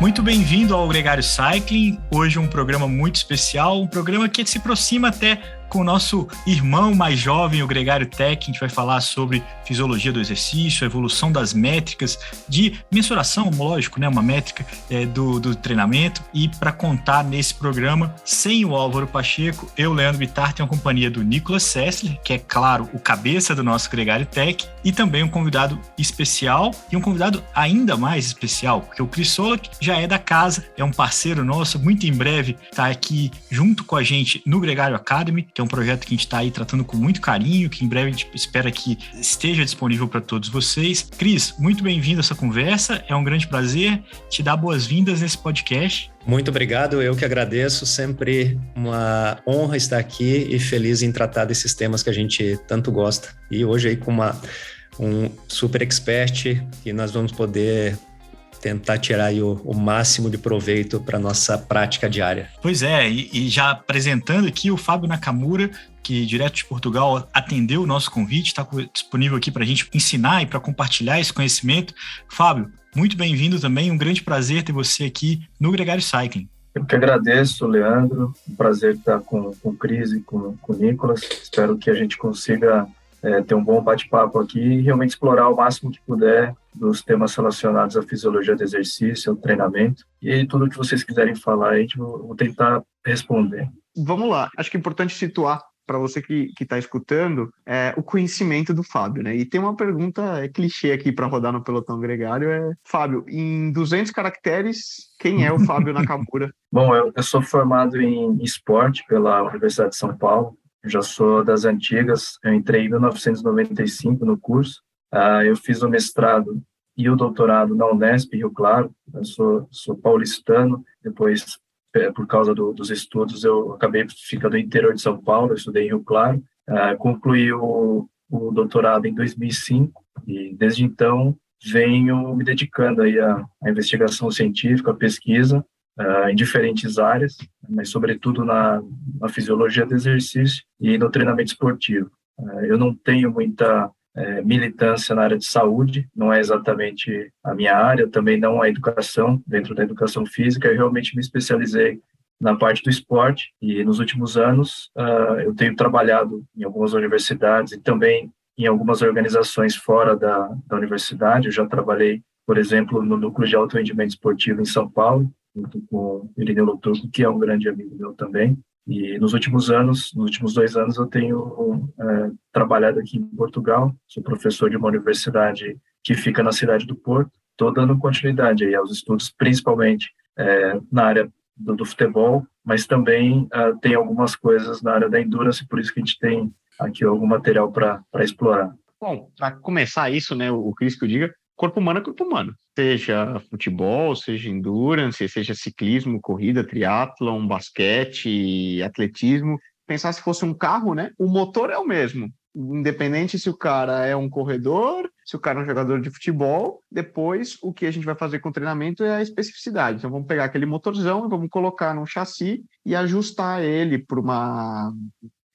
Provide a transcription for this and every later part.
Muito bem-vindo ao Gregário Cycling. Hoje um programa muito especial, um programa que se aproxima até com o nosso irmão mais jovem, o Gregário Tech, a gente vai falar sobre fisiologia do exercício, evolução das métricas de mensuração, lógico, né, uma métrica é, do, do treinamento. E para contar nesse programa, sem o Álvaro Pacheco, eu, Leandro Bittar, tenho a companhia do Nicolas Sessler, que é, claro, o cabeça do nosso Gregário Tech, e também um convidado especial, e um convidado ainda mais especial, porque o Chris Solak já é da casa, é um parceiro nosso, muito em breve está aqui junto com a gente no Gregário Academy, que é um projeto que a gente está aí tratando com muito carinho, que em breve a gente espera que esteja disponível para todos vocês. Cris, muito bem-vindo a essa conversa, é um grande prazer te dar boas-vindas nesse podcast. Muito obrigado, eu que agradeço, sempre uma honra estar aqui e feliz em tratar desses temas que a gente tanto gosta. E hoje aí com uma um super expert que nós vamos poder tentar tirar o, o, máximo de proveito para nossa prática diária. Pois é, e, e, já apresentando aqui o Fábio Nakamura, que direto de Portugal atendeu o nosso convite, está disponível aqui para a gente ensinar e para compartilhar esse conhecimento. Fábio, muito bem-vindo também, um grande prazer ter você aqui no Gregário Cycling. Eu que agradeço, Leandro. Um prazer estar com, com o Cris e com, com o Nicolas. Espero que a gente consiga é, ter um bom bate-papo aqui e realmente explorar o máximo que puder dos temas relacionados à fisiologia do exercício, ao treinamento. E aí, tudo que vocês quiserem falar, a gente vou tentar responder. Vamos lá. Acho que é importante situar para você que está escutando é, o conhecimento do Fábio, né? E tem uma pergunta é, clichê aqui para rodar no pelotão gregário é Fábio, em 200 caracteres, quem é o Fábio Nakamura? Bom, eu, eu sou formado em esporte pela Universidade de São Paulo já sou das antigas, eu entrei em 1995 no curso, uh, eu fiz o mestrado e o doutorado na Unesp, Rio Claro, eu sou, sou paulistano, depois, é, por causa do, dos estudos, eu acabei ficando no interior de São Paulo, eu estudei em Rio Claro, uh, concluí o, o doutorado em 2005, e desde então venho me dedicando aí à, à investigação científica, à pesquisa, uh, em diferentes áreas, mas sobretudo na, na, fisiologia do exercício e no treinamento esportivo. Uh, eu não tenho muita uh, militância na área de saúde, não é exatamente a minha área, também não a educação, dentro da educação física, eu realmente me especializei na parte do esporte e nos últimos anos uh, eu tenho trabalhado em algumas universidades e também em algumas organizações fora da, da universidade. Eu já trabalhei, por exemplo, no Núcleo de Alto Rendimento Esportivo em São Paulo, junto com Irineu Loturco, que é um grande amigo meu também. E nos últimos anos, nos últimos dois anos, eu tenho é, trabalhado aqui em Portugal. Sou professor de uma universidade que fica na cidade do Porto. Estou dando continuidade aí aos estudos, principalmente é, na área do, do, futebol, mas também é, tem algumas coisas na área da endurance, por isso que a gente tem aqui algum material para explorar. Bom, para começar isso, né, o Cris que eu diga, corpo humano é corpo humano. Seja futebol, seja endurance, seja ciclismo, corrida, triatlon, basquete, atletismo. Pensar se fosse um carro, né? O motor é o mesmo. Independente se o cara é um corredor, se o cara é um jogador de futebol, depois o que a gente vai fazer com o treinamento é a especificidade. Então vamos pegar aquele motorzão e vamos colocar num chassi e ajustar ele para uma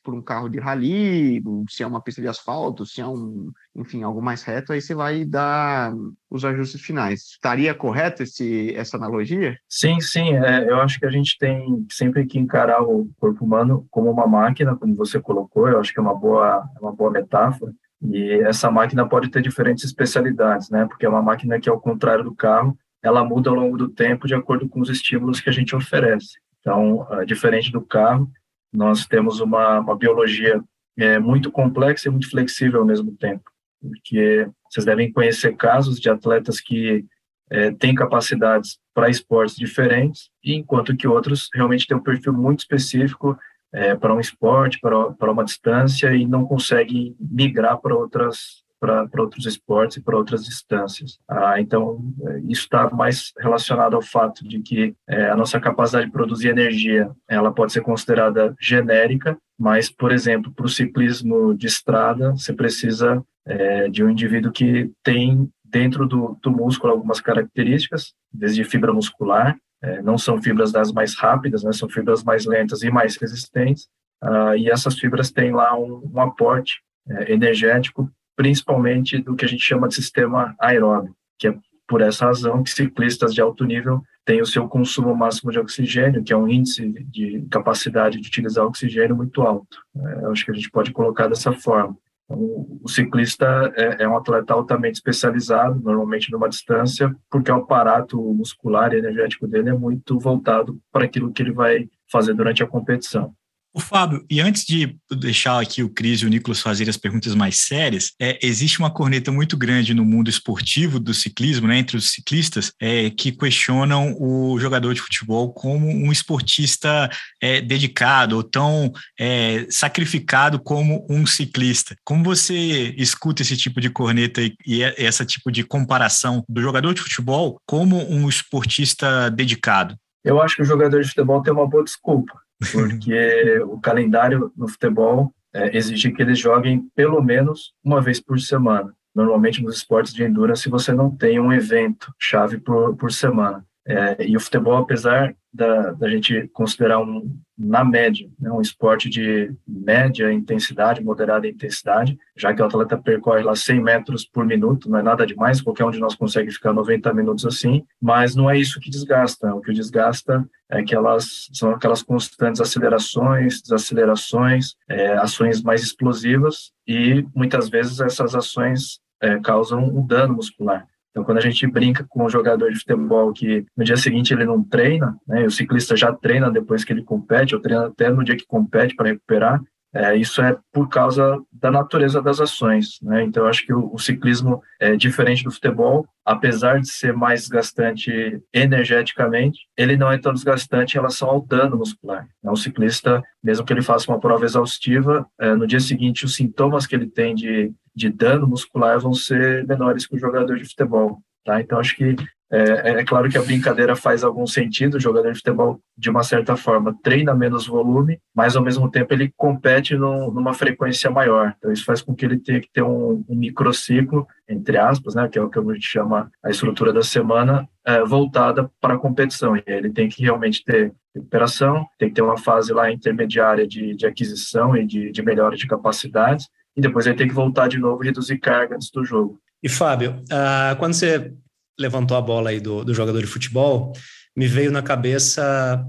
por um carro de rally, se é uma pista de asfalto, se é um, enfim, algo mais reto, aí você vai dar os ajustes finais. Estaria correto esse, essa analogia? Sim, sim. É, eu acho que a gente tem sempre que encarar o corpo humano como uma máquina, como você colocou. Eu acho que é uma boa, é uma boa metáfora. E essa máquina pode ter diferentes especialidades, né? Porque é uma máquina que, ao contrário do carro, ela muda ao longo do tempo de acordo com os estímulos que a gente oferece. Então, é, diferente do carro, nós temos uma, uma biologia é, muito complexa e muito flexível ao mesmo tempo, porque vocês devem conhecer casos de atletas que é, têm capacidades para esportes diferentes, enquanto que outros realmente têm um perfil muito específico é, para um esporte, para, para uma distância e não conseguem migrar para outras para outros esportes e para outras distâncias. Ah, então, é, isso está mais relacionado ao fato de que é, a nossa capacidade de produzir energia ela pode ser considerada genérica, mas, por exemplo, para o ciclismo de estrada, você precisa é, de um indivíduo que tem dentro do, do músculo algumas características, desde fibra muscular, é, não são fibras das mais rápidas, né, são fibras mais lentas e mais resistentes, Uh, e essas fibras têm lá um, um aporte é, energético, principalmente do que a gente chama de sistema aeróbico, que é por essa razão que ciclistas de alto nível têm o seu consumo máximo de oxigênio, que é um índice de capacidade de utilizar oxigênio muito alto. É, acho que a gente pode colocar dessa forma. Então, o ciclista é, é, um atleta altamente especializado, normalmente numa distância, porque o aparato muscular e energético dele é muito voltado para aquilo que ele vai fazer durante a competição. O Fábio, e antes de deixar aqui o Cris e o Nicolas fazerem as perguntas mais sérias, é, existe uma corneta muito grande no mundo esportivo do ciclismo, né, entre os ciclistas, é, que questionam o jogador de futebol como um esportista é, dedicado ou tão é, sacrificado como um ciclista. Como você escuta esse tipo de corneta e, e essa tipo de comparação do jogador de futebol como um esportista dedicado? Eu acho que o jogador de futebol tem uma boa desculpa porque o calendário no futebol é, exige que eles joguem pelo menos uma vez por semana. Normalmente nos esportes de endurance você não tem um evento chave por, por semana. É, e o futebol, apesar da, da gente considerar um, na média, né, um esporte de média intensidade, moderada intensidade, já que o atleta percorre lá 100 metros por minuto, não é nada demais, qualquer um de nós consegue ficar 90 minutos assim, mas não é isso que desgasta. O que desgasta é que elas são aquelas constantes acelerações, desacelerações, é, ações mais explosivas e muitas vezes essas ações é, causam um dano muscular. Então, quando a gente brinca com um jogador de futebol que no dia seguinte ele não treina, né, o ciclista já treina depois que ele compete, ou treina até no dia que compete para recuperar, é, isso é por causa da natureza das ações. Né? Então, eu acho que o, o, ciclismo é diferente do futebol, apesar de ser mais desgastante energeticamente, ele não é tão desgastante em relação ao dano muscular. Então, o ciclista, mesmo que ele faça uma prova exaustiva, é, no dia seguinte, os sintomas que ele tem de, de dano muscular vão ser menores que o jogador de futebol. Tá? Então, acho que é, é, claro que a brincadeira faz algum sentido, o jogador de futebol, de uma certa forma, treina menos volume, mas ao mesmo tempo ele compete numa frequência maior. Então, isso faz com que ele tenha que ter um, um microciclo, entre aspas, né, que é o que a gente chama a estrutura da semana, é, voltada para a competição. E ele tem que realmente ter recuperação, tem que ter uma fase lá intermediária de, de aquisição e de, de melhora de capacidades, e depois ele tem que voltar de novo e reduzir carga antes do jogo. E Fábio, uh, quando você levantou a bola aí do, do jogador de futebol, me veio na cabeça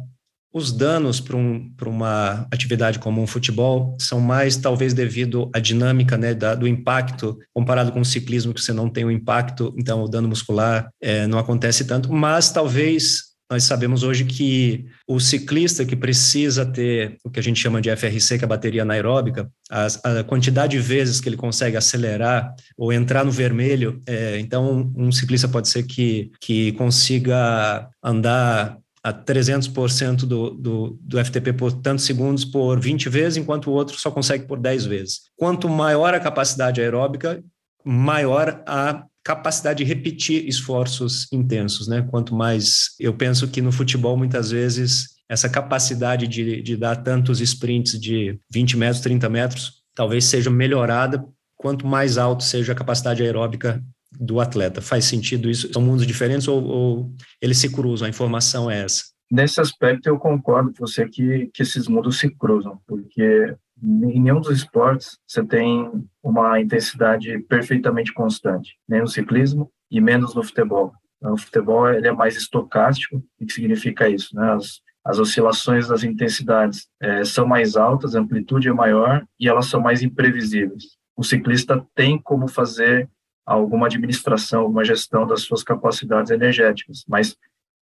os danos para um, uma atividade como um futebol são mais talvez devido à dinâmica né, da, do impacto, comparado com o ciclismo, que você não tem o impacto, então o dano muscular é, não acontece tanto, mas talvez nós sabemos hoje que o ciclista que precisa ter o que a gente chama de FRC, que é a bateria anaeróbica, a, a quantidade de vezes que ele consegue acelerar ou entrar no vermelho, é, então um ciclista pode ser que, que consiga andar a 300% do, do, do FTP por tantos segundos por 20 vezes, enquanto o outro só consegue por 10 vezes. Quanto maior a capacidade aeróbica, maior a capacidade de repetir esforços intensos, né? Quanto mais eu penso que no futebol muitas vezes essa capacidade de, de dar tantos sprints de 20 metros, 30 metros, talvez seja melhorada quanto mais alto seja a capacidade aeróbica do atleta. Faz sentido isso? São mundos diferentes ou, ou eles se cruzam? A informação é essa? Nesse aspecto, eu concordo com você que, que esses mundos se cruzam, porque em nenhum dos esportes você tem uma intensidade perfeitamente constante, nem no ciclismo e menos no futebol. O futebol ele é mais estocástico, o que significa isso? Né? As, as oscilações das intensidades é, são mais altas, a amplitude é maior e elas são mais imprevisíveis. O ciclista tem como fazer alguma administração, alguma gestão das suas capacidades energéticas, mas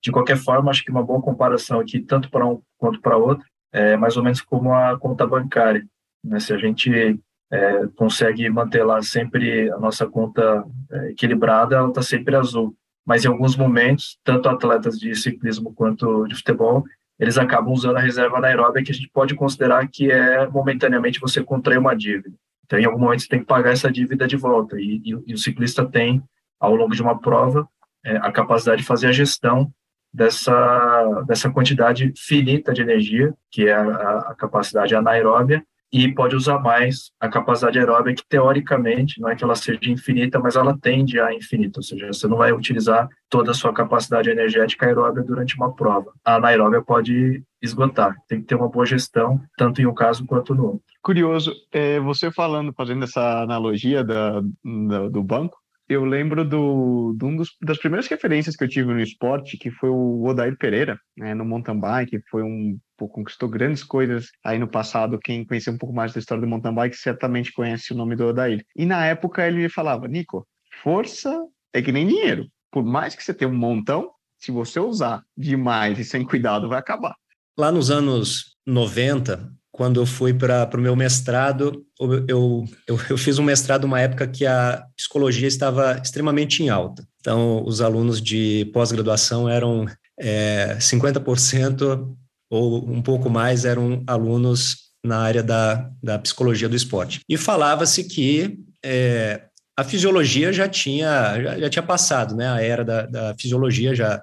de qualquer forma, acho que uma boa comparação aqui, tanto para um quanto para outro, é mais ou menos como a conta bancária. Né? Se a gente é, consegue manter lá sempre a nossa conta é, equilibrada, ela está sempre azul. Mas em alguns momentos, tanto atletas de ciclismo quanto de futebol, eles acabam usando a reserva anaeróbica que a gente pode considerar que é momentaneamente você contrair uma dívida. Então, em algum momento, você tem que pagar essa dívida de volta. E, e, e o ciclista tem, ao longo de uma prova, é, a capacidade de fazer a gestão dessa, dessa quantidade finita de energia, que é a, a capacidade anaeróbia, e pode usar mais a capacidade aeróbica, que teoricamente não é que ela seja infinita, mas ela tende a infinita, ou seja, você não vai utilizar toda a sua capacidade energética aeróbica durante uma prova. A anaeróbia pode esgotar, tem que ter uma boa gestão, tanto em um caso quanto no outro. Curioso, é, você falando, fazendo essa analogia da, da do banco, eu lembro do, um dos, das primeiras referências que eu tive no esporte, que foi o Odair Pereira, né, no mountain bike, foi um pô, conquistou grandes coisas aí no passado. Quem conheceu um pouco mais da história do mountain bike certamente conhece o nome do Odair. E na época ele me falava, Nico, força é que nem dinheiro. Por mais que você tenha um montão, se você usar demais e sem cuidado, vai acabar. Lá nos anos 90, quando eu fui para o meu mestrado, eu, eu, eu, fiz um mestrado numa época que a psicologia estava extremamente em alta. Então, os alunos de pós-graduação eram é, 50% ou um pouco mais eram alunos na área da, da psicologia do esporte. E falava-se que é, a fisiologia já tinha, já, já, tinha passado, né? A era da, da fisiologia já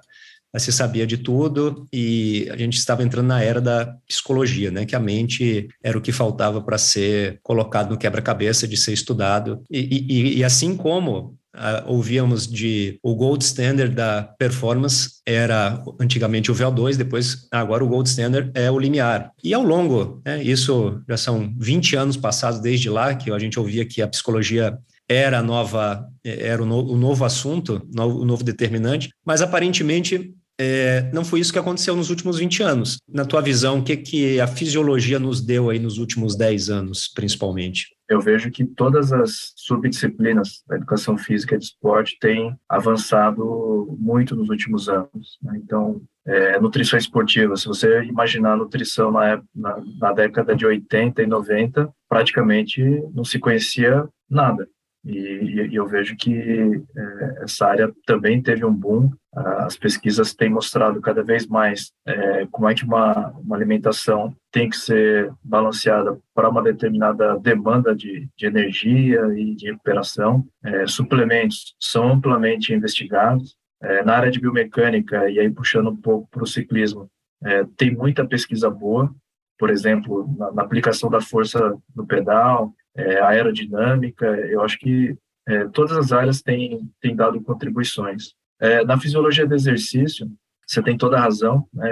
se sabia de tudo e a gente estava entrando na era da psicologia, né? Que a mente era o que faltava para ser colocado no quebra-cabeça, de ser estudado. E, e, e assim como Uh, ouvíamos de o gold standard da performance era antigamente o VO2, depois agora o gold standard é o limiar. E ao longo, né, isso já são 20 anos passados desde lá que a gente ouvia que a psicologia era nova era o, no, o novo assunto, o novo determinante, mas aparentemente é, não foi isso que aconteceu nos últimos 20 anos. Na tua visão, o que, que a fisiologia nos deu aí nos últimos 10 anos, principalmente? Eu vejo que todas as subdisciplinas da educação física e de esporte têm avançado muito nos últimos anos. Né? Então, é, nutrição esportiva, se você imaginar a nutrição na, na, na década de 80 e 90, praticamente não se conhecia nada. E, e, eu vejo que é, essa área também teve um boom. As pesquisas têm mostrado cada vez mais é, como é que uma, uma alimentação tem que ser balanceada para uma determinada demanda de, de energia e de recuperação. É, suplementos são amplamente investigados. É, na área de biomecânica, e aí puxando um pouco para o ciclismo, é, tem muita pesquisa boa, por exemplo, na, na aplicação da força no pedal, é, aerodinâmica, eu acho que é, todas as áreas têm, têm dado contribuições. É, na fisiologia do exercício, você tem toda a razão, né?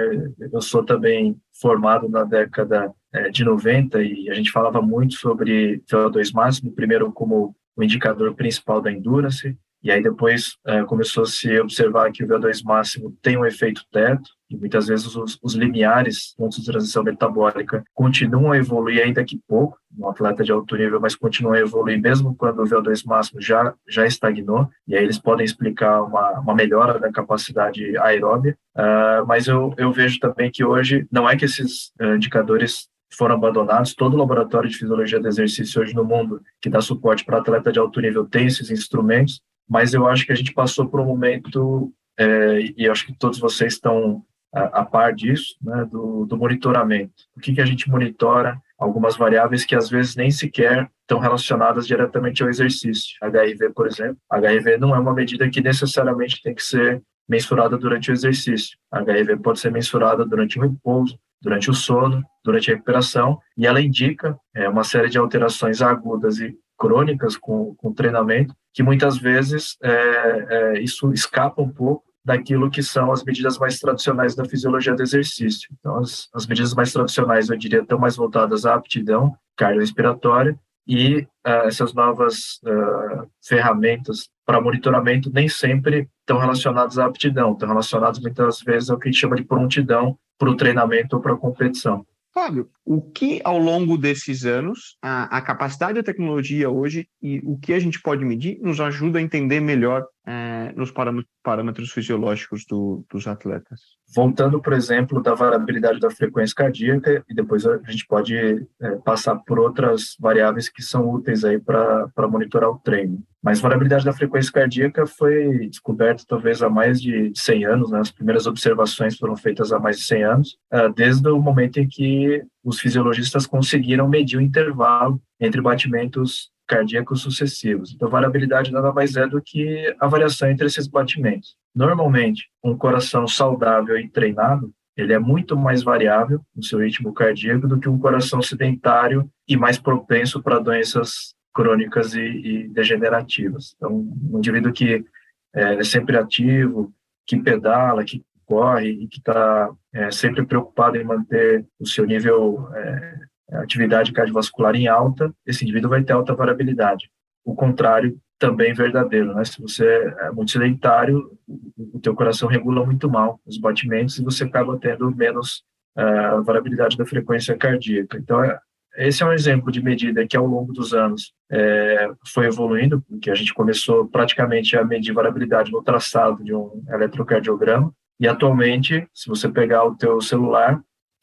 eu sou também formado na década é, de 90 e a gente falava muito sobre VO2 máximo, primeiro como o indicador principal da endurance, e aí depois é, começou a se observar que o VO2 máximo tem um efeito teto, e muitas vezes os, os limiares, pontos de transição metabólica, continuam a evoluir ainda que pouco, um atleta de alto nível, mas continuam a evoluir mesmo quando o VO2 máximo já, já estagnou, e aí eles podem explicar uma, uma melhora da capacidade aeróbia, uh, mas eu, eu vejo também que hoje, não é que esses uh, indicadores foram abandonados. Todo laboratório de fisiologia do exercício hoje no mundo que dá suporte para atleta de alto nível tem esses instrumentos, mas eu acho que a gente passou por um momento, é, e acho que todos vocês estão a, a par disso, né, do, do, monitoramento. O que, que a gente monitora? Algumas variáveis que às vezes nem sequer estão relacionadas diretamente ao exercício. HIV, por exemplo. HIV não é uma medida que necessariamente tem que ser mensurada durante o exercício. HIV pode ser mensurada durante o repouso, durante o sono, durante a recuperação, e ela indica é, uma série de alterações agudas e crônicas com, com treinamento, que muitas vezes é, é, isso escapa um pouco daquilo que são as medidas mais tradicionais da fisiologia do exercício. Então, as, as medidas mais tradicionais, eu diria, estão mais voltadas à aptidão cardiorrespiratória e uh, essas novas uh, ferramentas para monitoramento nem sempre estão relacionadas à aptidão, estão relacionadas muitas vezes ao que a gente chama de prontidão para o treinamento ou para a competição. Fábio, o que ao longo desses anos, a, a, capacidade da tecnologia hoje e o que a gente pode medir nos ajuda a entender melhor é, nos parâmetros fisiológicos do, dos atletas? Voltando, por exemplo, da variabilidade da frequência cardíaca, e depois a gente pode é, passar por outras variáveis que são úteis aí para monitorar o treino. Mas variabilidade da frequência cardíaca foi descoberta talvez há mais de 100 anos, né? as primeiras observações foram feitas há mais de 100 anos, uh, desde o momento em que os os fisiologistas conseguiram medir o intervalo entre batimentos cardíacos sucessivos. Então, variabilidade nada mais é do que a variação entre esses batimentos. Normalmente, um coração saudável e treinado, ele é muito mais variável no seu ritmo cardíaco do que um coração sedentário e mais propenso para doenças crônicas e, e, degenerativas. Então, um indivíduo que é, é sempre ativo, que pedala, que corre e que está é, sempre preocupado em manter o seu nível é, atividade cardiovascular em alta, esse indivíduo vai ter alta variabilidade. O contrário também verdadeiro, né? Se você é muito sedentário, o teu coração regula muito mal os batimentos e você acaba tendo menos uh, variabilidade da frequência cardíaca. Então, é, esse é um exemplo de medida que ao longo dos anos é, foi evoluindo, porque a gente começou praticamente a medir variabilidade no traçado de um eletrocardiograma, e atualmente, se você pegar o teu celular,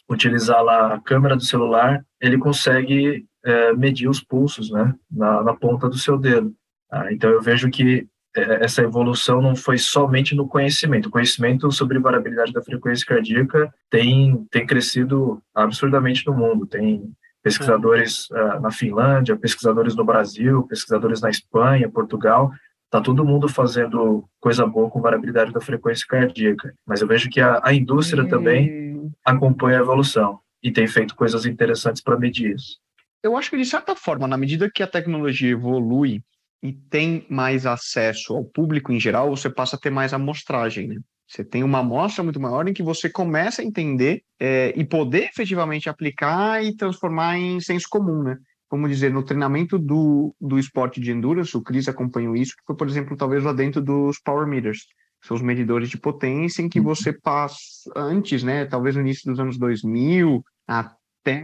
utilizar lá a câmera do celular, ele consegue é, medir os pulsos, né, na, na ponta do seu dedo. Ah, então eu vejo que é, essa evolução não foi somente no conhecimento. O conhecimento sobre variabilidade da frequência cardíaca tem, tem crescido absurdamente no mundo. Tem pesquisadores uh, na Finlândia, pesquisadores no Brasil, pesquisadores na Espanha, Portugal. Está todo mundo fazendo coisa boa com variabilidade da frequência cardíaca. Mas eu vejo que a, a indústria também acompanha a evolução e tem feito coisas interessantes para medir isso. Eu acho que, de certa forma, na medida que a tecnologia evolui, e tem mais acesso ao público em geral, você passa a ter mais amostragem, né? Você tem uma amostra muito maior em que você começa a entender é, e poder efetivamente aplicar e transformar em senso comum, né? Como dizer, no treinamento do, do esporte de endurance, o Cris acompanhou isso, que foi, por exemplo, talvez lá dentro dos power meters, são os medidores de potência em que uhum. você passa antes, né, talvez no início dos anos 2000, a até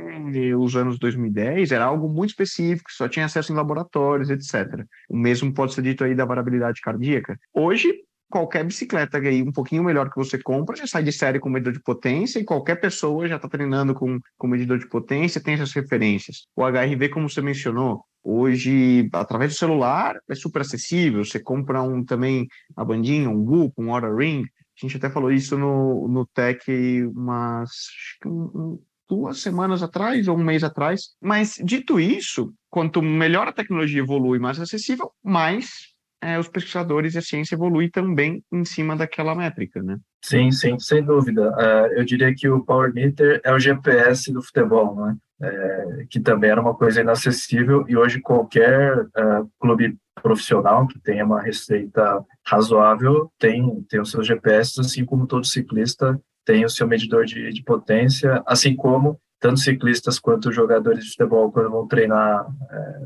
os anos 2010 era algo muito específico, só tinha acesso em laboratórios, etc. O mesmo pode ser dito aí da variabilidade cardíaca. Hoje, qualquer bicicleta aí um pouquinho melhor que você compra já sai de série com medidor de potência e qualquer pessoa já está treinando com, com medidor de potência, tem essas referências. O HRV, como você mencionou, hoje, através do celular, é super acessível. Você compra um também, a bandinha, um Whoop, um Oura Ring, a gente até falou isso no, no Tech umas um, duas semanas atrás ou um mês atrás. Mas, dito isso, quanto melhor a tecnologia evolui, mais acessível, mais é, os pesquisadores e a ciência evoluem também em cima daquela métrica, né? Sim, sim, sem dúvida. Uh, eu diria que o Power Meter é o GPS do futebol, né? É, que também era uma coisa inacessível e hoje qualquer uh, clube profissional que tenha uma receita razoável tem, tem os seus GPS, assim como todo ciclista tem o seu medidor de, de potência, assim como tanto ciclistas quanto jogadores de futebol, quando vão treinar é,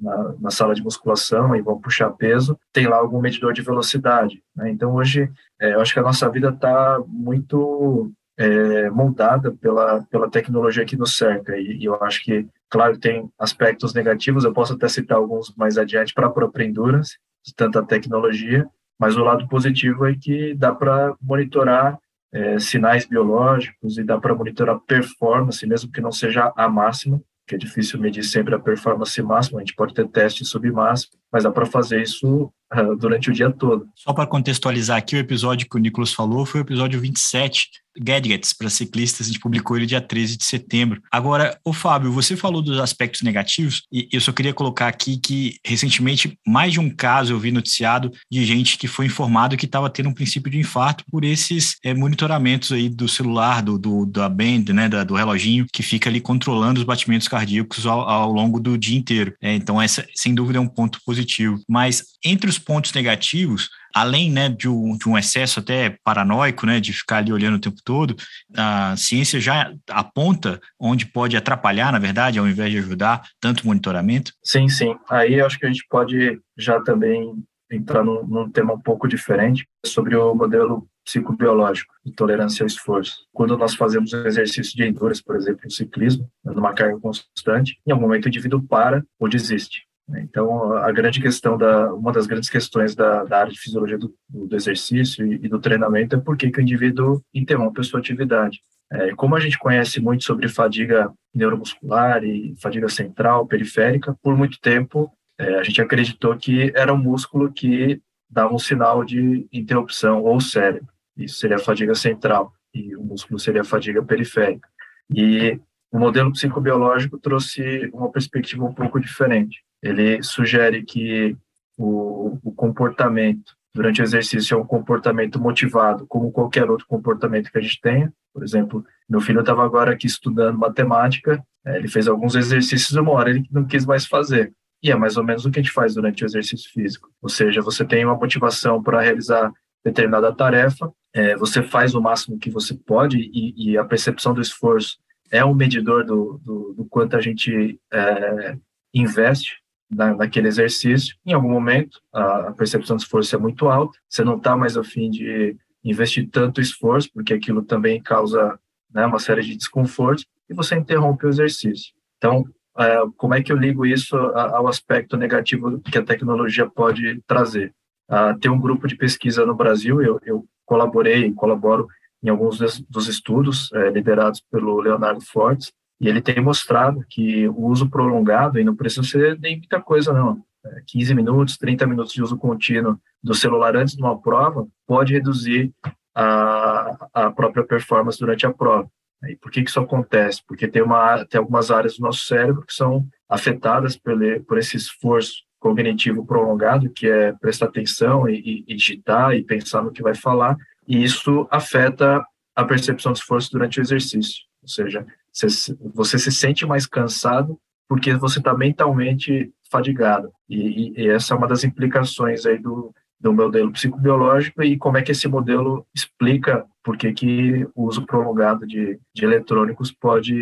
na, na, sala de musculação e vão puxar peso, tem lá algum medidor de velocidade. Né? Então, hoje, é, eu acho que a nossa vida está muito é, moldada pela, pela tecnologia que nos cerca. E, e, eu acho que, claro, tem aspectos negativos, eu posso até citar alguns mais adiante para a própria de tanta tecnologia, mas o lado positivo é que dá para monitorar é, sinais biológicos e dá para monitorar performance, mesmo que não seja a máxima, que é difícil medir sempre a performance máxima, a gente pode ter teste submáximo, mas dá para fazer isso uh, durante o dia todo. Só para contextualizar aqui, o episódio que o Nicolas falou foi o episódio 27, Gadgets para ciclistas, a gente publicou ele dia 13 de setembro. Agora, o Fábio, você falou dos aspectos negativos e eu só queria colocar aqui que recentemente mais de um caso eu vi noticiado de gente que foi informado que estava tendo um princípio de infarto por esses é, monitoramentos aí do celular, do, do da band, né, da, do reloginho que fica ali controlando os batimentos cardíacos ao, ao longo do dia inteiro. É, então, essa sem dúvida é um ponto positivo. Mas entre os pontos negativos, além né, de, um, de um excesso até paranoico, né, de ficar ali olhando o tempo todo, a ciência já aponta onde pode atrapalhar, na verdade, ao invés de ajudar, tanto monitoramento? Sim, sim. Aí acho que a gente pode já também entrar num, num tema um pouco diferente sobre o modelo psicobiológico de tolerância ao esforço. Quando nós fazemos um exercício de endurance, por exemplo, no ciclismo, numa carga constante, em algum momento o indivíduo para ou desiste. Né? Então, a grande questão da, uma das grandes questões da, da área de fisiologia do, do exercício e, e, do treinamento é por que, o indivíduo interrompe a sua atividade. É, como a gente conhece muito sobre fadiga neuromuscular e fadiga central, periférica, por muito tempo é, a gente acreditou que era um músculo que dava um sinal de interrupção, ou cérebro. Isso seria a fadiga central, e o músculo seria a fadiga periférica. E o modelo psicobiológico trouxe uma perspectiva um pouco diferente. Ele sugere que o, o comportamento durante o exercício é um comportamento motivado, como qualquer outro comportamento que a gente tenha. Por exemplo, meu filho estava agora aqui estudando matemática, é, ele fez alguns exercícios, uma hora ele não quis mais fazer. E é mais ou menos o que a gente faz durante o exercício físico. Ou seja, você tem uma motivação para realizar determinada tarefa, é, você faz o máximo que você pode e, e, a percepção do esforço é um medidor do, do, do quanto a gente é, investe na, naquele exercício. Em algum momento, a, a percepção de esforço é muito alta, você não está mais a fim de investir tanto esforço, porque aquilo também causa né, uma série de desconfortos, e você interrompe o exercício. Então, é, como é que eu ligo isso ao aspecto negativo que a tecnologia pode trazer? Uh, tem um grupo de pesquisa no Brasil, eu, eu colaborei, colaboro em alguns dos estudos é, liderados pelo Leonardo Fortes, e ele tem mostrado que o uso prolongado, e não precisa ser nem muita coisa não, é, 15 minutos, 30 minutos de uso contínuo do celular antes de uma prova, pode reduzir a, a própria performance durante a prova. E por que, que isso acontece? Porque tem, uma, tem algumas áreas do nosso cérebro que são afetadas por, por esse esforço cognitivo prolongado, que é prestar atenção e, e, digitar e pensar no que vai falar, e isso afeta a percepção de esforço durante o exercício. Ou seja, você, você se sente mais cansado porque você está mentalmente fadigado. E, e, essa é uma das implicações aí do, do modelo psicobiológico e como é que esse modelo explica por que, que o uso prolongado de, de eletrônicos pode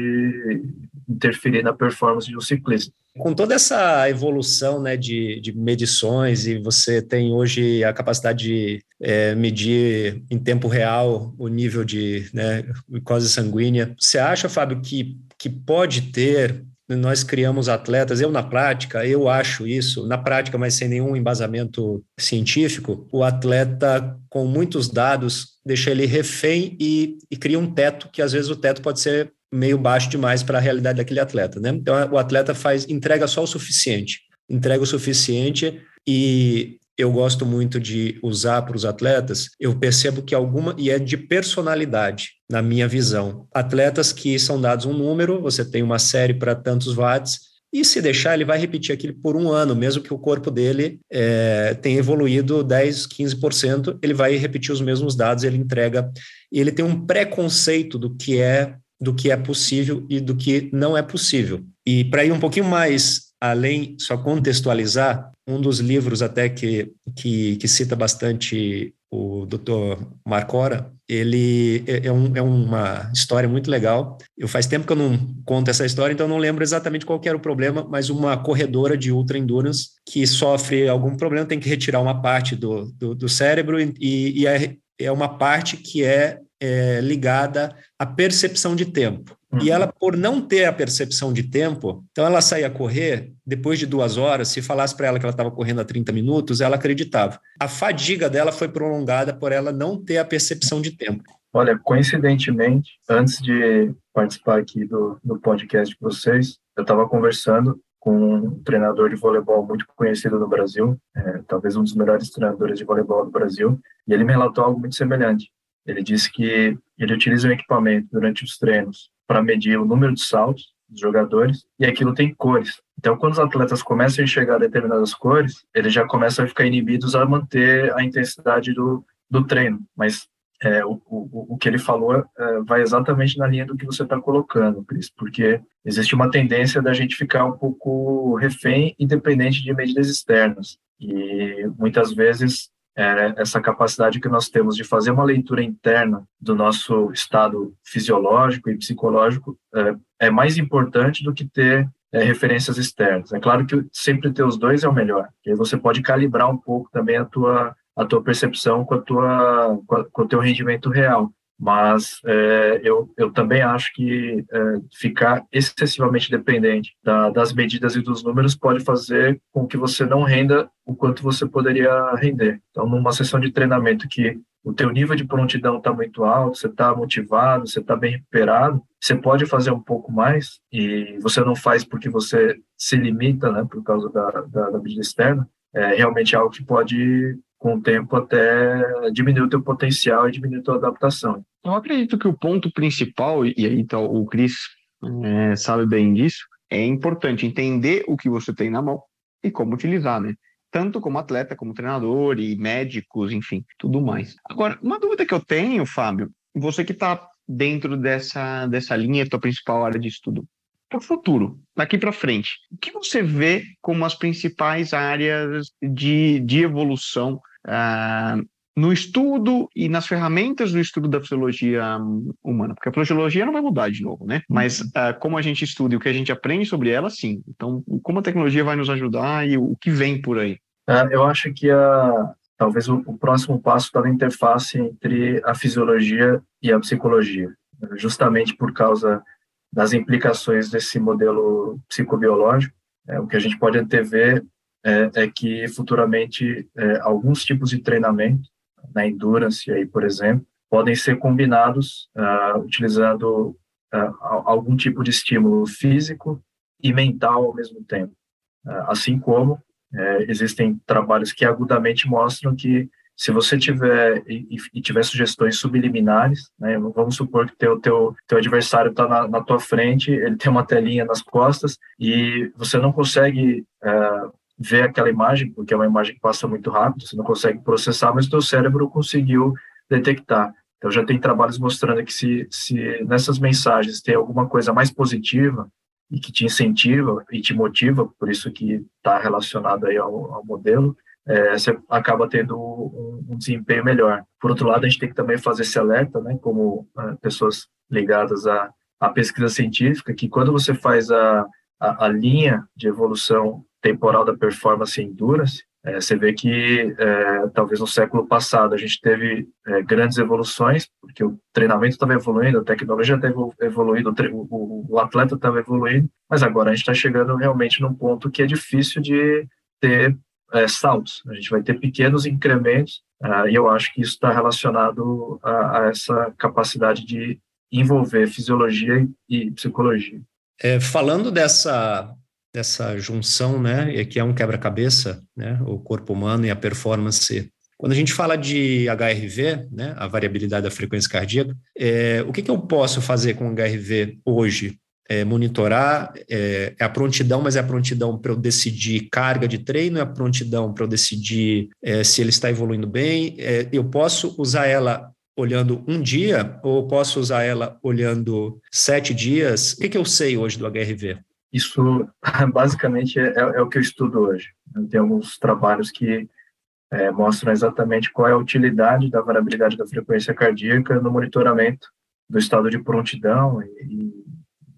interferir na performance de um ciclista. Com toda essa evolução né, de, de medições e você tem hoje a capacidade de é, medir em tempo real o nível de né, glicose sanguínea, você acha, Fábio, que, que pode ter nós criamos atletas, eu na prática, eu acho isso, na prática, mas sem nenhum embasamento científico, o atleta com muitos dados deixa ele refém e, e cria um teto, que às vezes o teto pode ser meio baixo demais para a realidade daquele atleta, né? Então o atleta faz, entrega só o suficiente, entrega o suficiente e eu gosto muito de usar para os atletas, eu percebo que alguma, e é de personalidade, na minha visão. Atletas que são dados um número, você tem uma série para tantos watts, e se deixar, ele vai repetir aquilo por um ano, mesmo que o corpo dele é, tenha evoluído 10, 15%, ele vai repetir os mesmos dados, ele entrega, e ele tem um preconceito do que é do que é possível e do que não é possível. E para ir um pouquinho mais além, só contextualizar, um dos livros até que, que, que cita bastante o Dr. Marcora, ele é, é, um, é, uma história muito legal. Eu faz tempo que eu não conto essa história, então não lembro exatamente qual era o problema, mas uma corredora de ultra endurance que sofre algum problema tem que retirar uma parte do, do, do cérebro e, e é, é uma parte que é, é ligada à percepção de tempo. E ela, por não ter a percepção de tempo, então ela saía a correr, depois de duas horas, se falasse para ela que ela estava correndo a 30 minutos, ela acreditava. A fadiga dela foi prolongada por ela não ter a percepção de tempo. Olha, coincidentemente, antes de participar aqui do, do podcast de vocês, eu estava conversando com um treinador de voleibol muito conhecido no Brasil, é, talvez um dos melhores treinadores de voleibol do Brasil, e ele me relatou algo muito semelhante. Ele disse que ele utiliza um equipamento durante os treinos para medir o número de saltos dos jogadores e aquilo tem cores. Então, quando os atletas começam a enxergar determinadas cores, eles já começam a ficar inibidos a manter a intensidade do, do treino. Mas é, o, o, o que ele falou é, vai exatamente na linha do que você está colocando, Cris, porque existe uma tendência da gente ficar um pouco refém e dependente de medidas externas. E muitas vezes é, essa capacidade que nós temos de fazer uma leitura interna do nosso estado fisiológico e psicológico é, é mais importante do que ter é, referências externas. É claro que sempre ter os dois é o melhor, e aí você pode calibrar um pouco também a tua, a tua percepção com, a tua, com, a, com o teu rendimento real mas é, eu, eu também acho que é, ficar excessivamente dependente da, das medidas e dos números pode fazer com que você não renda o quanto você poderia render. Então, numa sessão de treinamento que o teu nível de prontidão está muito alto, você está motivado, você está bem recuperado, você pode fazer um pouco mais e você não faz porque você se limita, né, por causa da, da, da medida externa, é realmente algo que pode com o tempo até diminuir o teu potencial e diminuir a tua adaptação. Eu acredito que o ponto principal, e aí tá o Cris é, sabe bem disso, é importante entender o que você tem na mão e como utilizar, né? Tanto como atleta, como treinador e médicos, enfim, tudo mais. Agora, uma dúvida que eu tenho, Fábio, você que está dentro dessa, dessa linha, tua principal área de estudo, para o futuro, daqui para frente, o que você vê como as principais áreas de, de evolução uh, no estudo e nas ferramentas do estudo da fisiologia humana, porque a fisiologia não vai mudar de novo, né? Mas uh, como a gente estuda e o que a gente aprende sobre ela, sim. Então, como a tecnologia vai nos ajudar e o que vem por aí? Uh, eu acho que a, talvez o, o próximo passo está na interface entre a fisiologia e a psicologia, justamente por causa das implicações desse modelo psicobiológico. É, o que a gente pode antever é, é que futuramente é, alguns tipos de treinamento na endurance aí, por exemplo, podem ser combinados uh, utilizando uh, algum tipo de estímulo físico e mental ao mesmo tempo. Uh, assim como eh, existem trabalhos que agudamente mostram que se você tiver e, e tiver sugestões subliminares, né, vamos supor que teu teu teu adversário está na, na, tua frente, ele tem uma telinha nas costas e você não consegue uh, ver aquela imagem, porque é uma imagem que passa muito rápido, você não consegue processar, mas o teu cérebro conseguiu detectar. Então já tem trabalhos mostrando que se, se nessas mensagens tem alguma coisa mais positiva e que te incentiva e te motiva, por isso que está relacionado aí ao, ao modelo, é, você acaba tendo um, um, desempenho melhor. Por outro lado, a gente tem que também fazer esse alerta, né, como é, pessoas ligadas à, à pesquisa científica, que quando você faz a, a, a linha de evolução temporal da performance endurance, é, você vê que é, talvez no século passado a gente teve é, grandes evoluções, porque o treinamento estava evoluindo, a tecnologia estava evoluindo, o, o, o atleta estava evoluindo, mas agora a gente está chegando realmente num ponto que é difícil de ter é, saltos. A gente vai ter pequenos incrementos, uh, e eu acho que isso está relacionado a, a, essa capacidade de envolver fisiologia e, e psicologia. É, falando dessa dessa junção, né, que é um quebra-cabeça, né, o corpo humano e a performance. Quando a gente fala de HRV, né, a variabilidade da frequência cardíaca, é, o que, que eu posso fazer com o HRV hoje? É, monitorar é, é, a prontidão, mas é a prontidão para eu decidir carga de treino, é a prontidão para eu decidir é, se ele está evoluindo bem. É, eu posso usar ela olhando um dia ou posso usar ela olhando sete dias? O que, que eu sei hoje do HRV? Isso, basicamente, é, é, o que eu estudo hoje. Tem alguns trabalhos que é, mostram exatamente qual é a utilidade da variabilidade da frequência cardíaca no monitoramento do estado de prontidão e, e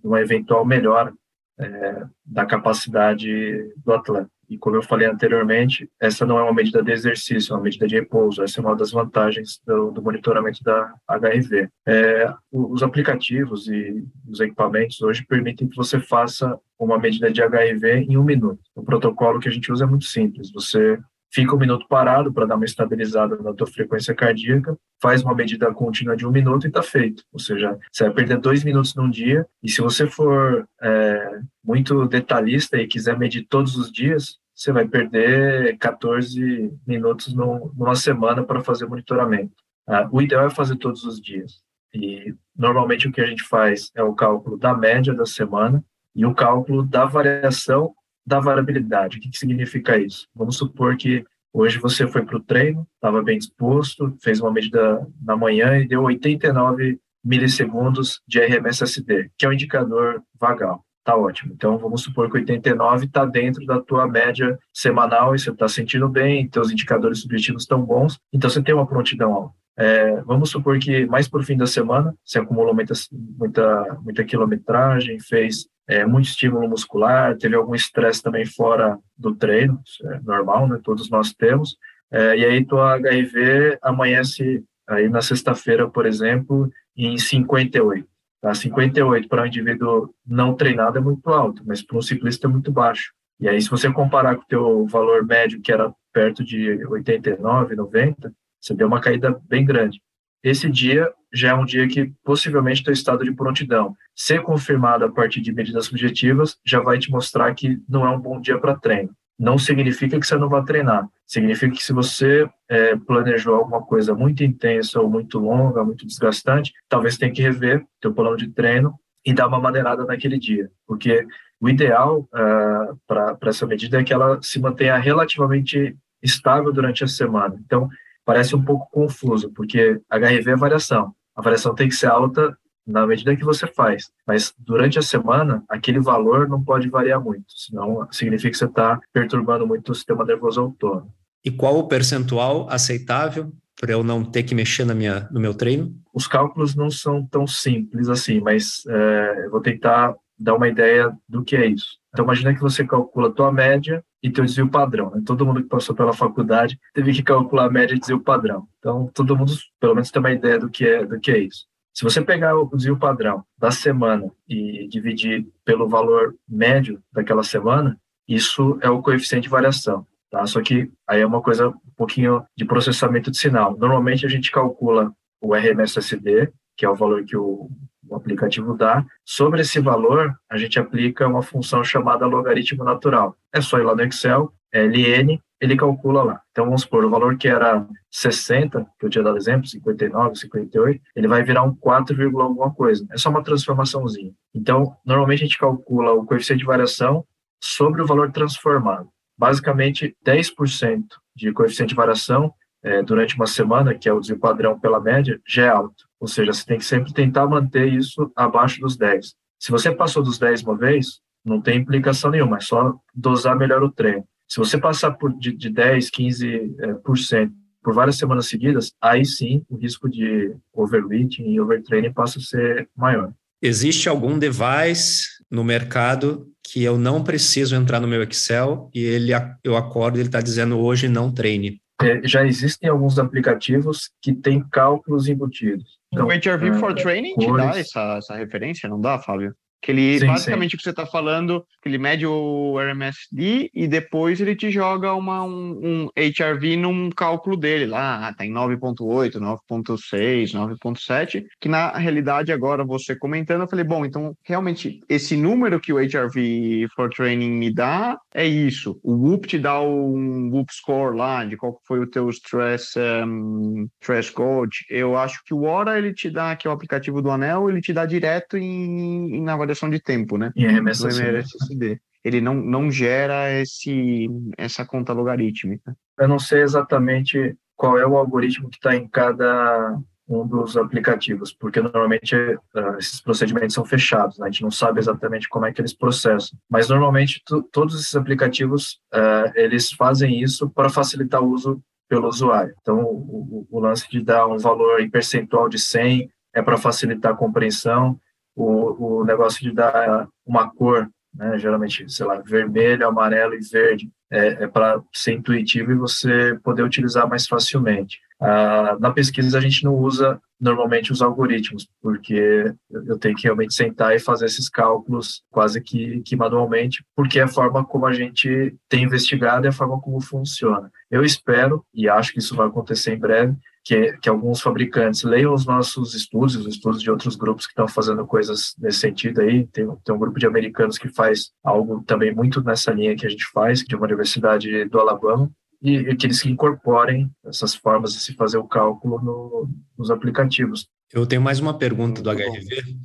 uma eventual melhora é, da capacidade do atleta. E como eu falei anteriormente, essa não é uma medida de exercício, é uma medida de repouso. Essa é uma das vantagens do, do monitoramento da HRV. É, os aplicativos e os equipamentos hoje permitem que você faça uma medida de HRV em um minuto. O protocolo que a gente usa é muito simples. Você fica um minuto parado para dar uma estabilizada na tua frequência cardíaca, faz uma medida contínua de um minuto e está feito. Ou seja, você vai perder dois minutos num dia, e se você for é, muito detalhista e quiser medir todos os dias, você vai perder 14 minutos numa semana para fazer monitoramento. Ah, o ideal é fazer todos os dias. E normalmente o que a gente faz é o cálculo da média da semana e o cálculo da variação da variabilidade. O que, que significa isso? Vamos supor que hoje você foi para o treino, estava bem disposto, fez uma medida na manhã e deu 89 milissegundos de RMSSD, que é o um indicador vagal. Tá ótimo. Então, vamos supor que 89 está dentro da tua média semanal e você está sentindo bem, teus indicadores subjetivos estão bons, então você tem uma prontidão alta. É, vamos supor que mais por fim da semana, você acumulou muita, muita, muita quilometragem, fez é, muito estímulo muscular, teve algum estresse também fora do treino, é normal, né? Todos nós temos. É, e aí tua HIV amanhece aí na sexta-feira, por exemplo, em 58. Tá? 58 para um indivíduo não treinado é muito alto, mas para um ciclista é muito baixo. E aí, se você comparar com o teu valor médio, que era perto de 89, 90, você deu uma caída bem grande. Esse dia já é um dia que possivelmente teu estado de prontidão, ser confirmado a partir de medidas subjetivas, já vai te mostrar que não é um bom dia para treino. Não significa que você não vai treinar. Significa que se você é, planejou alguma coisa muito intensa ou muito longa, muito desgastante, talvez tenha que rever teu plano de treino e dar uma maneirada naquele dia, porque o ideal uh, para essa medida é que ela se mantenha relativamente estável durante a semana. Então, parece um pouco confuso, porque HRV é variação. A variação tem que ser alta na medida que você faz, mas durante a semana, aquele valor não pode variar muito, senão significa que você está perturbando muito o sistema nervoso autônomo. E qual o percentual aceitável para eu não ter que mexer na minha, no meu treino? Os cálculos não são tão simples assim, mas é, eu vou tentar dar uma ideia do que é isso. Então, imagina que você calcula a tua média e teu desvio padrão. Né? Todo mundo que passou pela faculdade teve que calcular a média e desvio padrão. Então, todo mundo, pelo menos, tem uma ideia do que é, do que é isso. Se você pegar o desvio padrão da semana e dividir pelo valor médio daquela semana, isso é o coeficiente de variação. Tá? Só que aí é uma coisa um pouquinho de processamento de sinal. Normalmente a gente calcula o RMSSD, que é o valor que o, o aplicativo dá. Sobre esse valor, a gente aplica uma função chamada logaritmo natural. É só ir lá no Excel, LN, ele calcula lá. Então, vamos supor, o valor que era 60, que eu tinha dado exemplo, 59, 58, ele vai virar um 4, alguma coisa. É só uma transformaçãozinha. Então, normalmente a gente calcula o coeficiente de variação sobre o valor transformado basicamente 10% de coeficiente de variação é, durante uma semana, que é o desvio padrão pela média, já é alto. Ou seja, você tem que sempre tentar manter isso abaixo dos 10. Se você passou dos 10 uma vez, não tem implicação nenhuma, é só dosar melhor o treino. Se você passar por de, de 10, 15% é, por, cento, por várias semanas seguidas, aí sim o risco de overreaching e overtraining passa a ser maior. Existe algum device no mercado que eu não preciso entrar no meu Excel e ele eu acordo e ele está dizendo hoje não treine. É, já existem alguns aplicativos que têm cálculos embutidos. O HRV for é, Training te dá essa, essa referência, não dá, Fábio? Que ele, sim, basicamente, sim. o que você está falando, que ele mede o RMSD e depois ele te joga uma, um, um HRV num cálculo dele lá, tá em 9.8, 9.6, 9.7, que na realidade agora você comentando, eu falei, bom, então realmente esse número que o HRV for Training me dá é isso. O Whoop te dá um Whoop score lá, de qual foi o teu stress, um, stress code. Eu acho que o Ora ele te dá, que é o aplicativo do Anel, ele te dá direto em, em na variação de tempo, né? Em MSSD. Ele não, não gera esse, essa conta logarítmica. Eu não sei exatamente qual é o algoritmo que está em cada um dos aplicativos, porque normalmente uh, esses procedimentos são fechados, né? a gente não sabe exatamente como é que eles processam. Mas normalmente todos esses aplicativos uh, eles fazem isso para facilitar o uso pelo usuário. Então o, o, lance de dar um valor em percentual de 100 é para facilitar a compreensão o, o negócio de dar uma cor, né, geralmente, sei lá, vermelho, amarelo e verde, é, é para ser intuitivo e você poder utilizar mais facilmente. Ah, na pesquisa, a gente não usa normalmente os algoritmos, porque eu tenho que realmente sentar e fazer esses cálculos quase que, que manualmente, porque é a forma como a gente tem investigado e a forma como funciona. Eu espero, e acho que isso vai acontecer em breve, que, que alguns fabricantes leiam os nossos estudos, os estudos de outros grupos que estão fazendo coisas nesse sentido aí. Tem, tem um grupo de americanos que faz algo também muito nessa linha que a gente faz, de uma universidade do Alabama, e, e que eles incorporem essas formas de se fazer o cálculo no, nos aplicativos. Eu tenho mais uma pergunta do HRV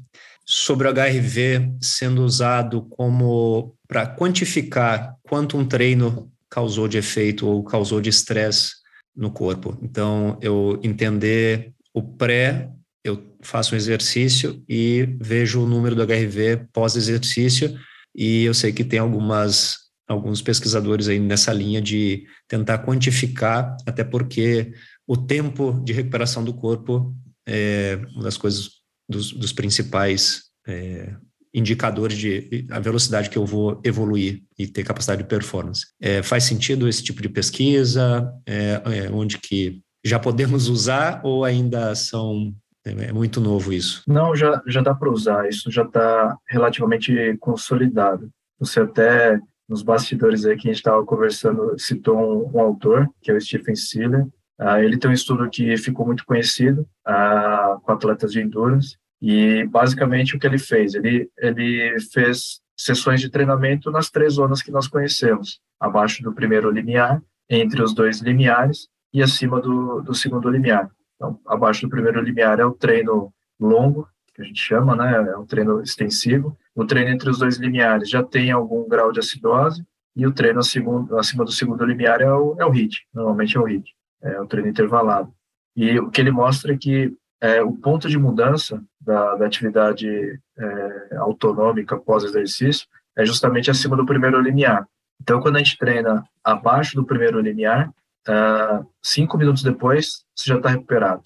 sobre o HRV sendo usado como para quantificar quanto um treino causou de efeito ou causou de estresse no corpo. Então, eu entender o pré, eu faço um exercício e vejo o número do HRV pós-exercício, e eu sei que tem algumas alguns pesquisadores aí nessa linha de tentar quantificar, até porque o tempo de recuperação do corpo é uma das coisas dos, dos principais é, indicadores de a velocidade que eu vou evoluir e ter capacidade de performance. É, faz sentido esse tipo de pesquisa? É, é onde que já podemos usar ou ainda são é, é muito novo isso? Não, já, já dá para usar. Isso já está relativamente consolidado. Você até nos bastidores aí que a gente estava conversando citou um, um, autor que é o Stephen Siller. Uh, ele tem um estudo que ficou muito conhecido uh, com atletas de endurance e basicamente o que ele fez? Ele, ele fez sessões de treinamento nas três zonas que nós conhecemos: abaixo do primeiro limiar, entre os dois limiares e acima do, do segundo limiar. Então, abaixo do primeiro limiar é o treino longo, que a gente chama, né? É um treino extensivo. O treino entre os dois limiares já tem algum grau de acidose e o treino acima, acima do segundo limiar é o, é o HIIT, normalmente é o HIIT, é o treino intervalado. E o que ele mostra é que é, o ponto de mudança da, da atividade é, autonômica pós-exercício é justamente acima do primeiro limiar. Então, quando a gente treina abaixo do primeiro limiar, uh, cinco minutos depois, você já está recuperado.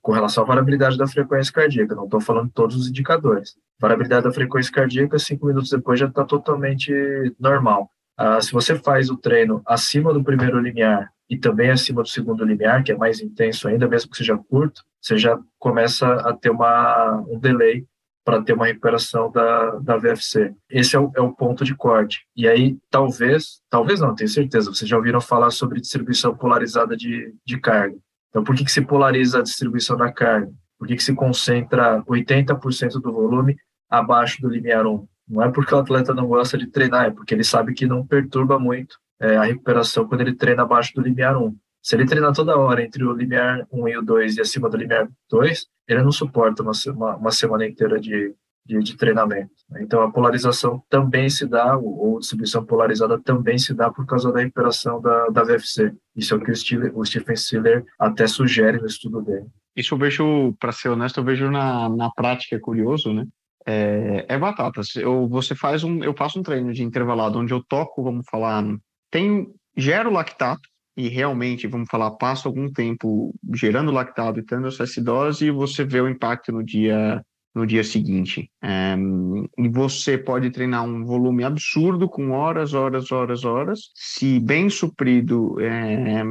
Com relação à variabilidade da frequência cardíaca, não estou falando todos os indicadores. Variabilidade da frequência cardíaca, cinco minutos depois já está totalmente normal. Uh, se você faz o treino acima do primeiro limiar e também acima do segundo limiar, que é mais intenso ainda, mesmo que seja curto, você já começa a ter uma, um delay para ter uma recuperação da, da VFC. Esse é o, é o ponto de corte. E aí, talvez, talvez não, tenho certeza, vocês já ouviram falar sobre distribuição polarizada de, de carga. Então, por que, que se polariza a distribuição da carga? Por que, que se concentra 80% do volume abaixo do limiar 1? Não é porque o atleta não gosta de treinar, é porque ele sabe que não perturba muito é, a recuperação quando ele treina abaixo do limiar 1. Se ele treinar toda hora entre o limiar 1 e o 2 e acima do limiar 2, ele não suporta uma, uma, uma semana inteira de, de, de, treinamento. Então, a polarização também se dá, ou, distribuição polarizada também se dá por causa da recuperação da, da VFC. Isso é o que o, Stiller, o Stephen Stiller até sugere no estudo dele. Isso eu vejo, para ser honesto, eu vejo na, na prática, é curioso, né? É, é batata. Eu, você faz um, eu faço um treino de intervalado onde eu toco, vamos falar, tem gero lactato, e realmente, vamos falar, passa algum tempo gerando lactado e tendo essa acidose, e você vê o impacto no dia no dia seguinte. É, e você pode treinar um volume absurdo com horas, horas, horas, horas, se bem suprido é,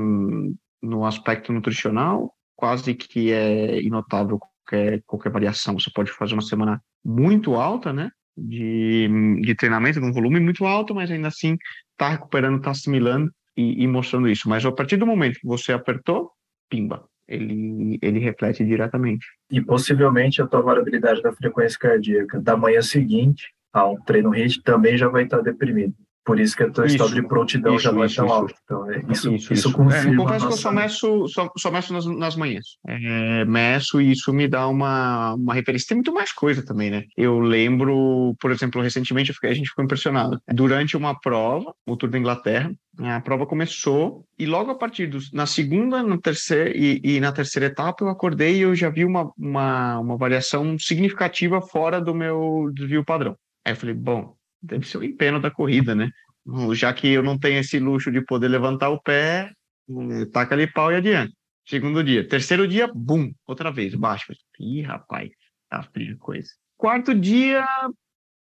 no aspecto nutricional, quase que é inotável qualquer, qualquer variação. Você pode fazer uma semana muito alta, né? De, de treinamento, num volume muito alto, mas ainda assim está recuperando, está assimilando e, e, mostrando isso. Mas a partir do momento que você apertou, pimba, ele, ele reflete diretamente. E possivelmente a tua variabilidade da frequência cardíaca da manhã seguinte a um treino HIIT também já vai estar deprimido. Por isso que a tua estado de prontidão isso, já vai estar alto. Então, é, isso, isso, isso, confirma. É, eu confesso que eu só meço, só, só meço nas, nas manhãs. É, meço e isso me dá uma, uma referência. Tem muito mais coisa também, né? Eu lembro, por exemplo, recentemente a gente ficou impressionado. Durante uma prova, o Tour da Inglaterra, a prova começou e logo a partir dos, na segunda, na terceira e, e, na terceira etapa eu acordei e eu já vi uma, uma, uma variação significativa fora do meu desvio padrão. Aí eu falei, bom, deve ser o empenho da corrida, né? Já que eu não tenho esse luxo de poder levantar o pé, eh, taca ali pau e adiante. Segundo dia. Terceiro dia, bum, outra vez, baixo. Ih, rapaz, tá frio coisa. Quarto dia,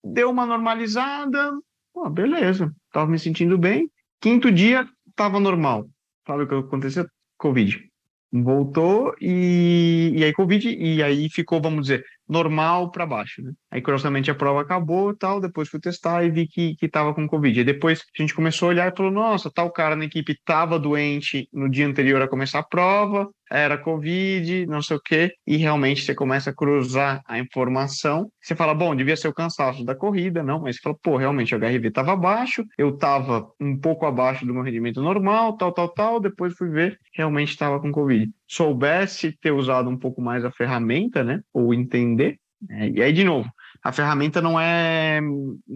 deu uma normalizada. Pô, beleza, tava me sentindo bem. Quinto dia, tava normal. Sabe o que aconteceu? Covid. Voltou e, e aí Covid, e aí ficou, vamos dizer, normal para baixo, né? Aí, curiosamente, a prova acabou tal, depois fui testar e vi que, que tava com Covid. E depois a gente começou a olhar e falou, nossa, tal cara na equipe tava doente no dia anterior a começar a prova, era Covid, não sei o quê, e realmente você começa a cruzar a informação. Você fala, bom, devia ser o cansaço da corrida, não, mas você fala, pô, realmente o HRV estava baixo, eu estava um pouco abaixo do meu rendimento normal, tal, tal, tal, depois fui ver, realmente estava com Covid. Soubesse ter usado um pouco mais a ferramenta, né, ou entender, é, e aí, de novo, a ferramenta não é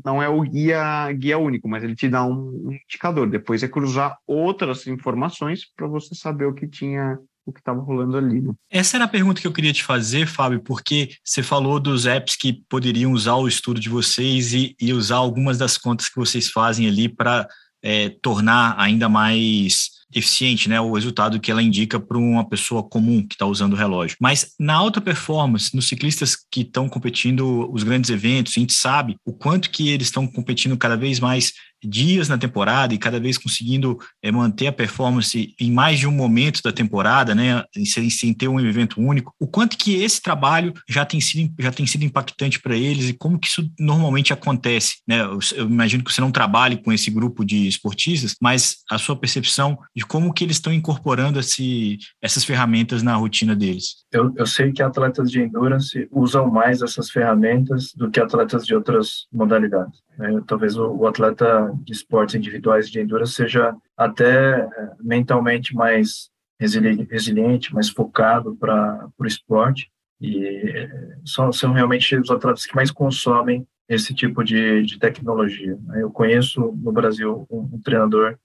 não é o guia guia único, mas ele te dá um, indicador. Depois é cruzar outras informações para você saber o que tinha o que estava rolando ali. Né? Essa era a pergunta que eu queria te fazer, Fábio, porque você falou dos apps que poderiam usar o estudo de vocês e, e usar algumas das contas que vocês fazem ali para é, tornar ainda mais eficiente, né, o resultado que ela indica para uma pessoa comum que está usando o relógio. Mas na alta performance, nos ciclistas que estão competindo os grandes eventos, a gente sabe o quanto que eles estão competindo cada vez mais dias na temporada e cada vez conseguindo é, manter a performance em mais de um momento da temporada, né, sem, sem, ter um evento único, o quanto que esse trabalho já tem sido, já tem sido impactante para eles e como que isso normalmente acontece, né? Eu, eu, imagino que você não trabalhe com esse grupo de esportistas, mas a sua percepção de como que eles estão incorporando esse, essas ferramentas na rotina deles. Eu, eu sei que atletas de endurance usam mais essas ferramentas do que atletas de outras modalidades. Né? Talvez o, o, atleta de esportes individuais de endurance seja até é, mentalmente mais resiliente, mais focado para o esporte e são, são realmente os atletas que mais consomem esse tipo de, de tecnologia. Eu conheço no Brasil um, um treinador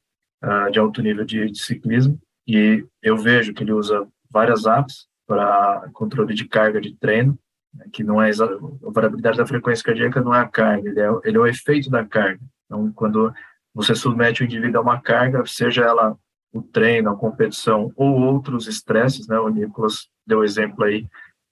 uh, de alto nível de, de, ciclismo e eu vejo que ele usa várias apps para controle de carga de treino, né, que não é a variabilidade da frequência cardíaca não é a carga, ele é, ele é o efeito da carga. Então, quando você submete o indivíduo a uma carga, seja ela o treino, a competição ou outros estresses, né? O Nicolas deu exemplo aí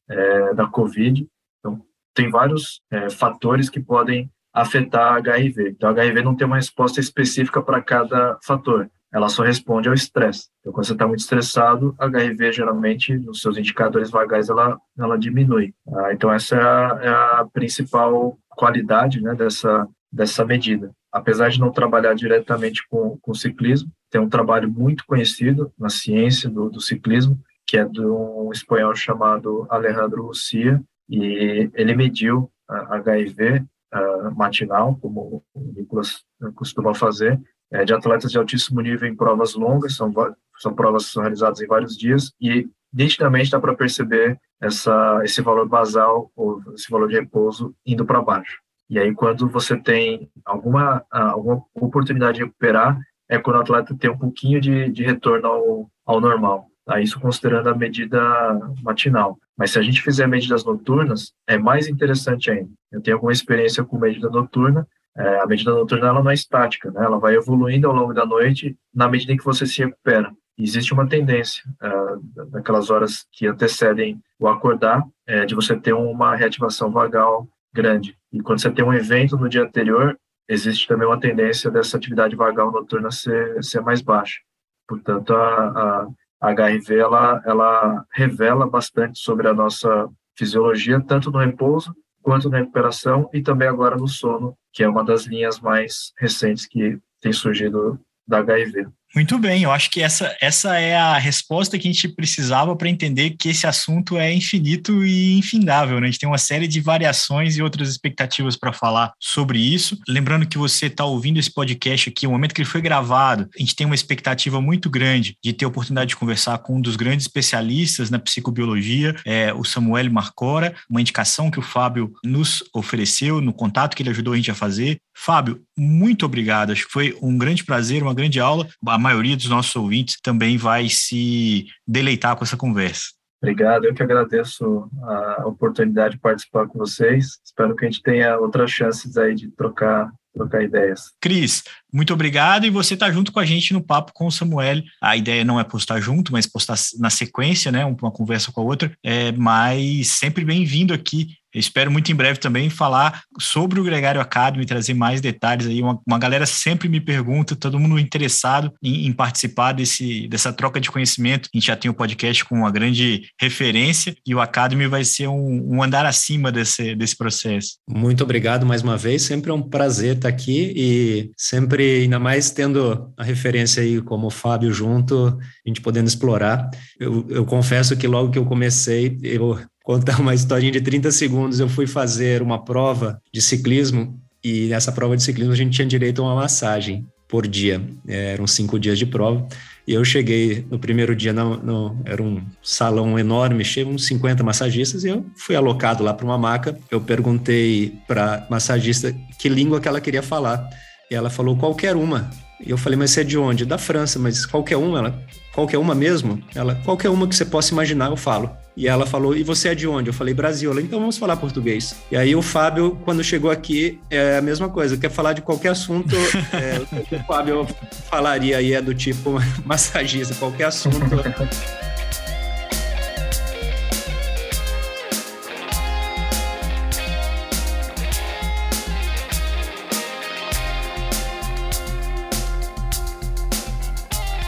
é, da Covid. Então, tem vários é, fatores que podem afetar a HIV. Então, a HIV não tem uma resposta específica para cada fator, ela só responde ao estresse. Então, quando você está muito estressado, a HIV, geralmente, nos seus indicadores vagais, ela, ela diminui. Ah, então, essa é a, é a principal qualidade né, dessa, dessa medida. Apesar de não trabalhar diretamente com, com ciclismo, tem um trabalho muito conhecido na ciência do, do ciclismo, que é de um espanhol chamado Alejandro Lucia, e ele mediu HIV uh, matinal, como o Nicolas costuma fazer, é, de atletas de altíssimo nível em provas longas, são, são provas que são realizadas em vários dias, e nitidamente dá para perceber essa, esse valor basal, ou esse valor de repouso, indo para baixo. E aí, quando você tem alguma, alguma oportunidade de recuperar, é quando o atleta tem um pouquinho de, de retorno ao, ao normal. Tá? Isso considerando a medida matinal. Mas se a gente fizer medidas noturnas, é mais interessante ainda. Eu tenho alguma experiência com medida noturna. É, a medida noturna ela não é estática, né? ela vai evoluindo ao longo da noite na medida em que você se recupera. Existe uma tendência, é, naquelas horas que antecedem o acordar, é, de você ter uma reativação vagal grande. E quando você tem um evento no dia anterior, existe também uma tendência dessa atividade vagal noturna ser, ser mais baixa. Portanto, a, a HIV ela, ela revela bastante sobre a nossa fisiologia, tanto no repouso quanto na recuperação e também agora no sono, que é uma das linhas mais recentes que tem surgido da HIV. Muito bem, eu acho que essa, essa é a resposta que a gente precisava para entender que esse assunto é infinito e infindável. Né? A gente tem uma série de variações e outras expectativas para falar sobre isso. Lembrando que você está ouvindo esse podcast aqui, o momento que ele foi gravado, a gente tem uma expectativa muito grande de ter a oportunidade de conversar com um dos grandes especialistas na psicobiologia, é, o Samuel Marcora, uma indicação que o Fábio nos ofereceu no contato que ele ajudou a gente a fazer. Fábio, muito obrigado. Acho que foi um grande prazer, uma grande aula. A maioria dos nossos ouvintes também vai se deleitar com essa conversa. Obrigado, eu que agradeço a oportunidade de participar com vocês. Espero que a gente tenha outras chances aí de trocar trocar ideias. Cris, muito obrigado e você está junto com a gente no papo com o Samuel. A ideia não é postar junto, mas postar na sequência, né, uma conversa com a outra. É, mas sempre bem-vindo aqui eu espero muito em breve também falar sobre o Gregário Academy, trazer mais detalhes aí. Uma, uma galera sempre me pergunta, todo mundo interessado em, em, participar desse, dessa troca de conhecimento. A gente já tem o um podcast com uma grande referência e o Academy vai ser um, um andar acima desse, desse processo. Muito obrigado mais uma vez, sempre é um prazer estar aqui e sempre, ainda mais tendo a referência aí como o Fábio junto, a gente podendo explorar. Eu, eu confesso que logo que eu comecei, eu contar uma historinha de 30 segundos. Eu fui fazer uma prova de ciclismo e nessa prova de ciclismo a gente tinha direito a uma massagem por dia. É, eram cinco dias de prova. E eu cheguei no primeiro dia, no, no, era um salão enorme, cheio uns 50 massagistas, e eu fui alocado lá para uma maca. Eu perguntei para massagista que língua que ela queria falar. E ela falou qualquer uma. E eu falei, mas você é de onde? Da França, mas qualquer uma? Ela, qualquer uma mesmo? Ela, qualquer uma que você possa imaginar, eu falo. E ela falou, e você é de onde? Eu falei, Brasil. Ela, então vamos falar português. E aí o Fábio, quando chegou aqui, é a mesma coisa. Quer falar de qualquer assunto, é, o Fábio falaria aí é do tipo massagista, qualquer assunto.